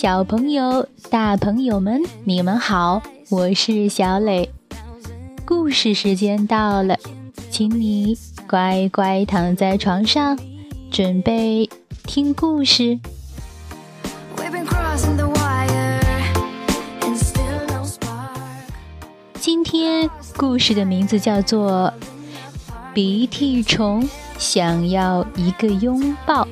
小朋友、大朋友们，你们好，我是小磊。故事时间到了，请你乖乖躺在床上，准备听故事。今天故事的名字叫做《鼻涕虫想要一个拥抱》。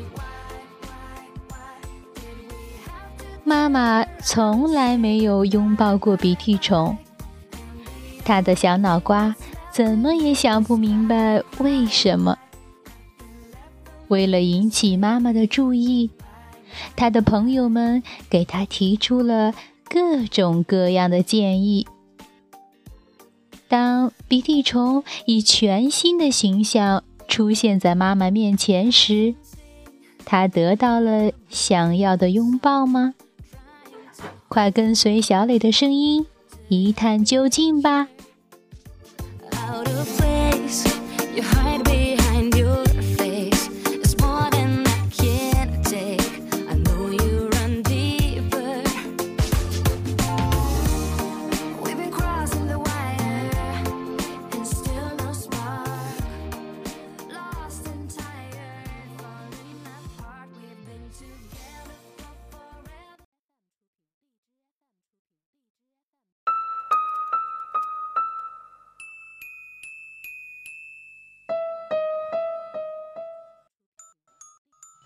妈妈从来没有拥抱过鼻涕虫，她的小脑瓜怎么也想不明白为什么。为了引起妈妈的注意，他的朋友们给他提出了各种各样的建议。当鼻涕虫以全新的形象出现在妈妈面前时，他得到了想要的拥抱吗？快跟随小磊的声音一探究竟吧！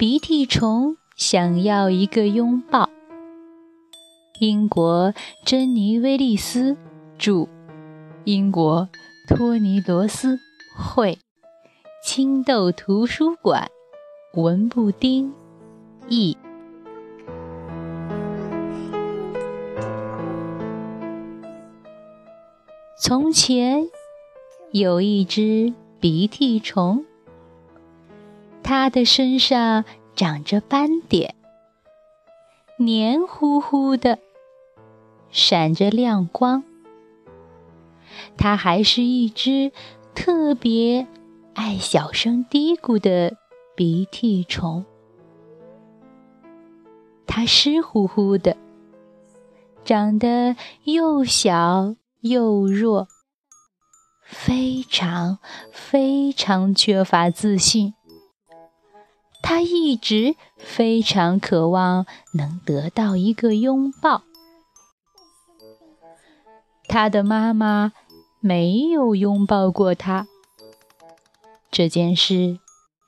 鼻涕虫想要一个拥抱。英国珍妮·威利斯著，英国托尼·罗斯绘，青豆图书馆文布丁译。从前有一只鼻涕虫。它的身上长着斑点，黏糊糊的，闪着亮光。它还是一只特别爱小声嘀咕的鼻涕虫。它湿乎乎的，长得又小又弱，非常非常缺乏自信。他一直非常渴望能得到一个拥抱。他的妈妈没有拥抱过他，这件事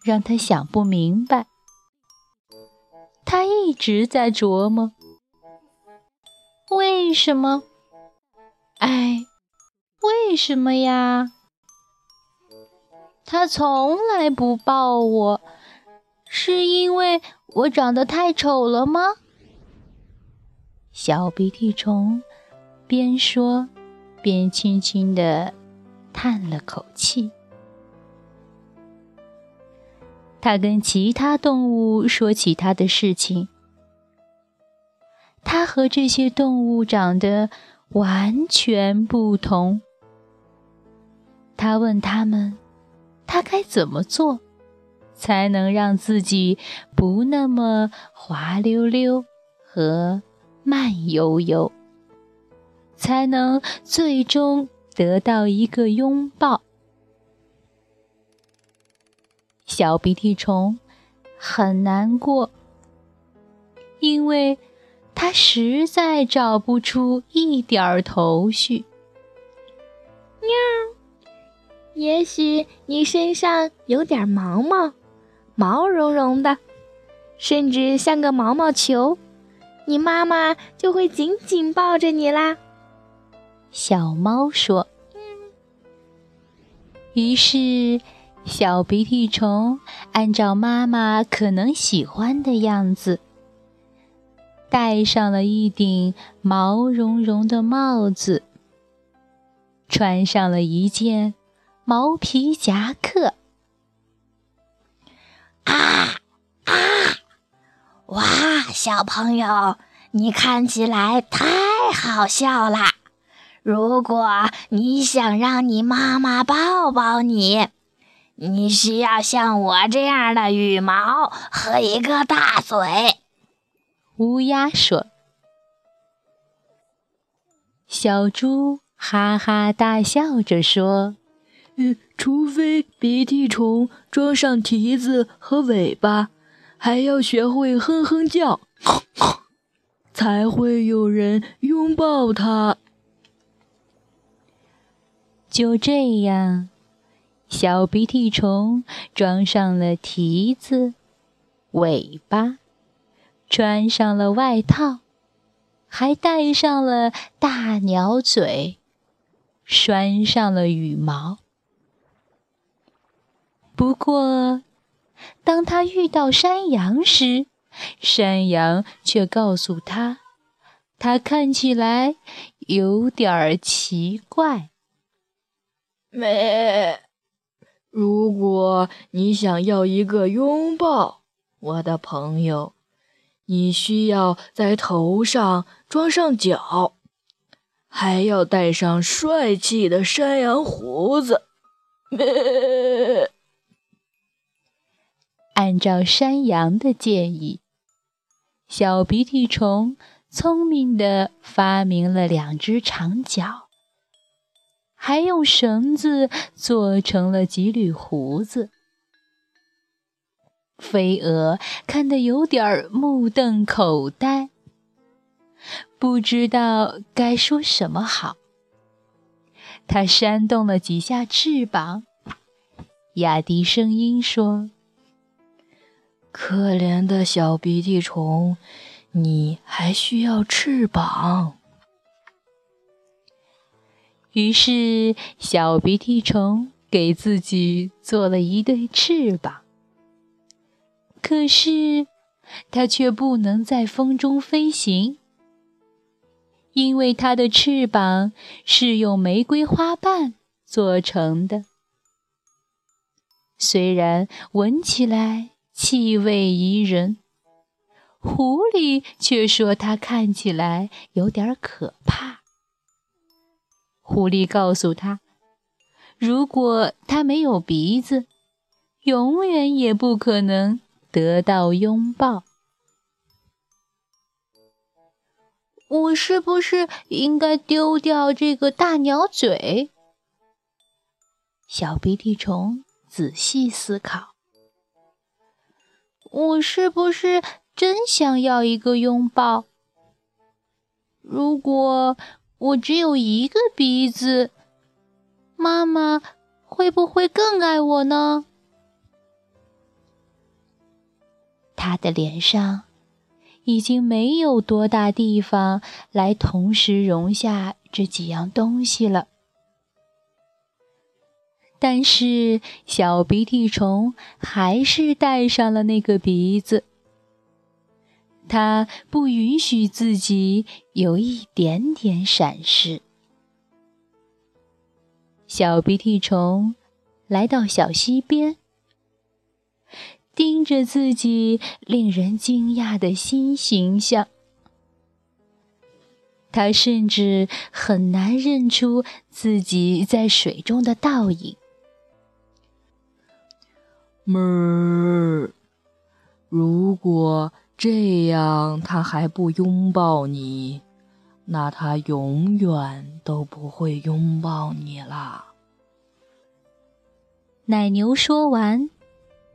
让他想不明白。他一直在琢磨：为什么？哎，为什么呀？他从来不抱我。是因为我长得太丑了吗？小鼻涕虫边说边轻轻地叹了口气。他跟其他动物说起他的事情。他和这些动物长得完全不同。他问他们，他该怎么做？才能让自己不那么滑溜溜和慢悠悠，才能最终得到一个拥抱。小鼻涕虫很难过，因为它实在找不出一点头绪。喵，也许你身上有点毛毛。毛茸茸的，甚至像个毛毛球，你妈妈就会紧紧抱着你啦。小猫说。于是，小鼻涕虫按照妈妈可能喜欢的样子，戴上了一顶毛茸茸的帽子，穿上了一件毛皮夹克。啊啊！哇，小朋友，你看起来太好笑了。如果你想让你妈妈抱抱你，你需要像我这样的羽毛和一个大嘴。乌鸦说。小猪哈哈大笑着说：“嗯，除非鼻涕虫装上蹄子和尾巴，还要学会哼哼叫，才会有人拥抱它。”就这样，小鼻涕虫装上了蹄子、尾巴，穿上了外套，还戴上了大鸟嘴，拴上了羽毛。不过，当他遇到山羊时，山羊却告诉他，他看起来有点奇怪。没，如果你想要一个拥抱，我的朋友，你需要在头上装上角，还要戴上帅气的山羊胡子。按照山羊的建议，小鼻涕虫聪明地发明了两只长角。还用绳子做成了几缕胡子。飞蛾看得有点目瞪口呆，不知道该说什么好。它扇动了几下翅膀，压低声音说：“可怜的小鼻涕虫，你还需要翅膀。”于是，小鼻涕虫给自己做了一对翅膀。可是，它却不能在风中飞行，因为它的翅膀是用玫瑰花瓣做成的。虽然闻起来气味宜人，狐狸却说它看起来有点可怕。狐狸告诉他：“如果他没有鼻子，永远也不可能得到拥抱。”我是不是应该丢掉这个大鸟嘴？小鼻涕虫仔细思考：“我是不是真想要一个拥抱？如果……”我只有一个鼻子，妈妈会不会更爱我呢？他的脸上已经没有多大地方来同时容下这几样东西了。但是小鼻涕虫还是戴上了那个鼻子。他不允许自己有一点点闪失。小鼻涕虫来到小溪边，盯着自己令人惊讶的新形象。他甚至很难认出自己在水中的倒影。哞，如果。这样，他还不拥抱你，那他永远都不会拥抱你啦。奶牛说完，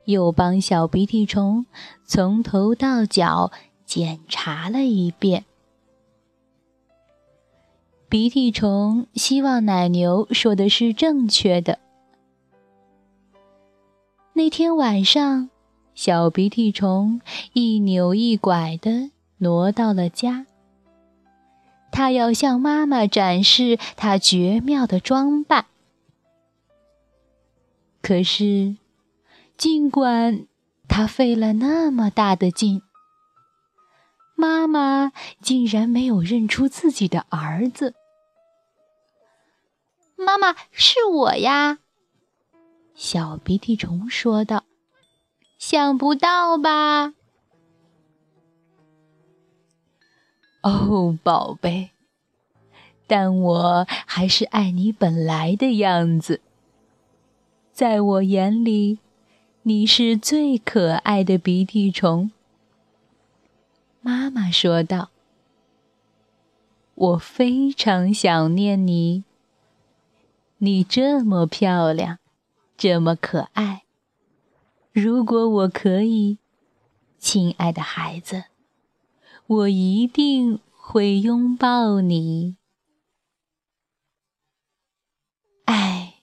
又帮小鼻涕虫从头到脚检查了一遍。鼻涕虫希望奶牛说的是正确的。那天晚上。小鼻涕虫一扭一拐地挪到了家。他要向妈妈展示他绝妙的装扮。可是，尽管他费了那么大的劲，妈妈竟然没有认出自己的儿子。妈妈，是我呀！小鼻涕虫说道。想不到吧？哦，宝贝，但我还是爱你本来的样子。在我眼里，你是最可爱的鼻涕虫。妈妈说道：“我非常想念你。你这么漂亮，这么可爱。如果我可以，亲爱的孩子，我一定会拥抱你。哎，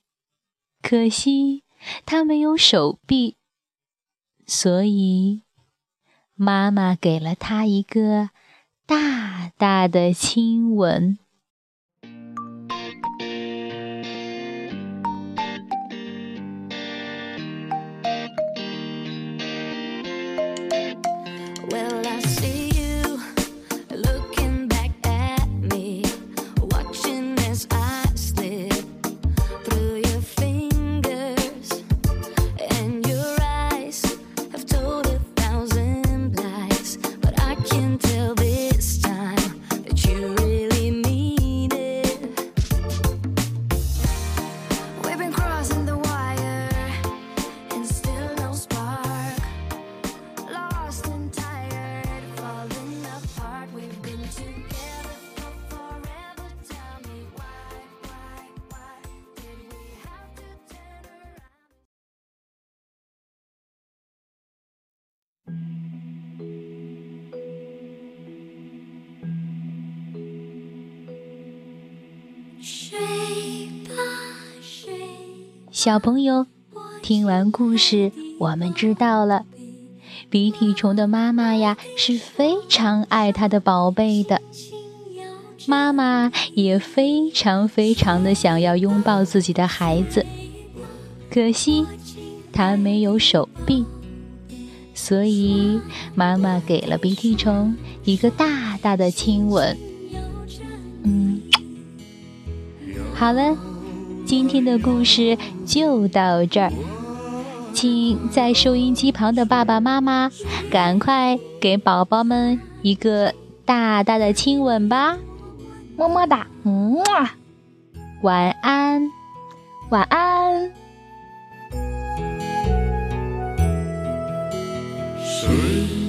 可惜他没有手臂，所以。”妈妈给了他一个大大的亲吻。小朋友，听完故事，我们知道了，鼻涕虫的妈妈呀是非常爱它的宝贝的。妈妈也非常非常的想要拥抱自己的孩子，可惜它没有手臂，所以妈妈给了鼻涕虫一个大大的亲吻。嗯，好了。今天的故事就到这儿，请在收音机旁的爸爸妈妈赶快给宝宝们一个大大的亲吻吧，么么哒，嗯。啊，晚安，晚安。睡。